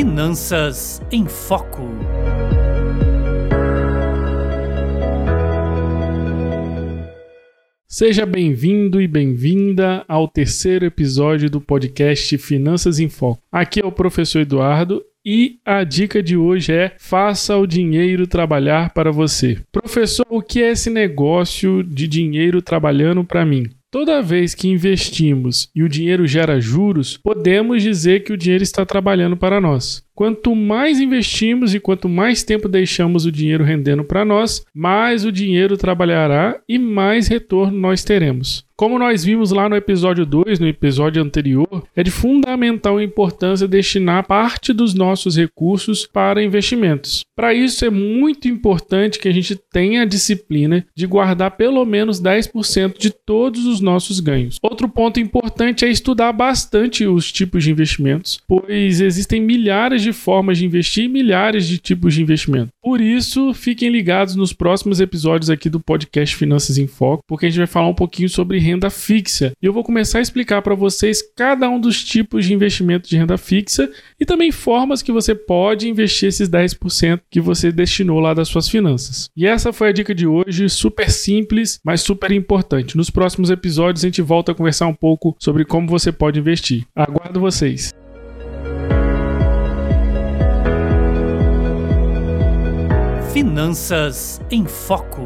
Finanças em Foco. Seja bem-vindo e bem-vinda ao terceiro episódio do podcast Finanças em Foco. Aqui é o professor Eduardo e a dica de hoje é: faça o dinheiro trabalhar para você. Professor, o que é esse negócio de dinheiro trabalhando para mim? Toda vez que investimos e o dinheiro gera juros, podemos dizer que o dinheiro está trabalhando para nós. Quanto mais investimos e quanto mais tempo deixamos o dinheiro rendendo para nós, mais o dinheiro trabalhará e mais retorno nós teremos. Como nós vimos lá no episódio 2, no episódio anterior, é de fundamental importância destinar parte dos nossos recursos para investimentos. Para isso é muito importante que a gente tenha a disciplina de guardar pelo menos 10% de todos os nossos ganhos. Outro ponto importante é estudar bastante os tipos de investimentos, pois existem milhares de de formas de investir e milhares de tipos de investimento. Por isso, fiquem ligados nos próximos episódios aqui do podcast Finanças em Foco, porque a gente vai falar um pouquinho sobre renda fixa. E eu vou começar a explicar para vocês cada um dos tipos de investimento de renda fixa e também formas que você pode investir esses 10% que você destinou lá das suas finanças. E essa foi a dica de hoje, super simples, mas super importante. Nos próximos episódios a gente volta a conversar um pouco sobre como você pode investir. Aguardo vocês. Finanças em Foco.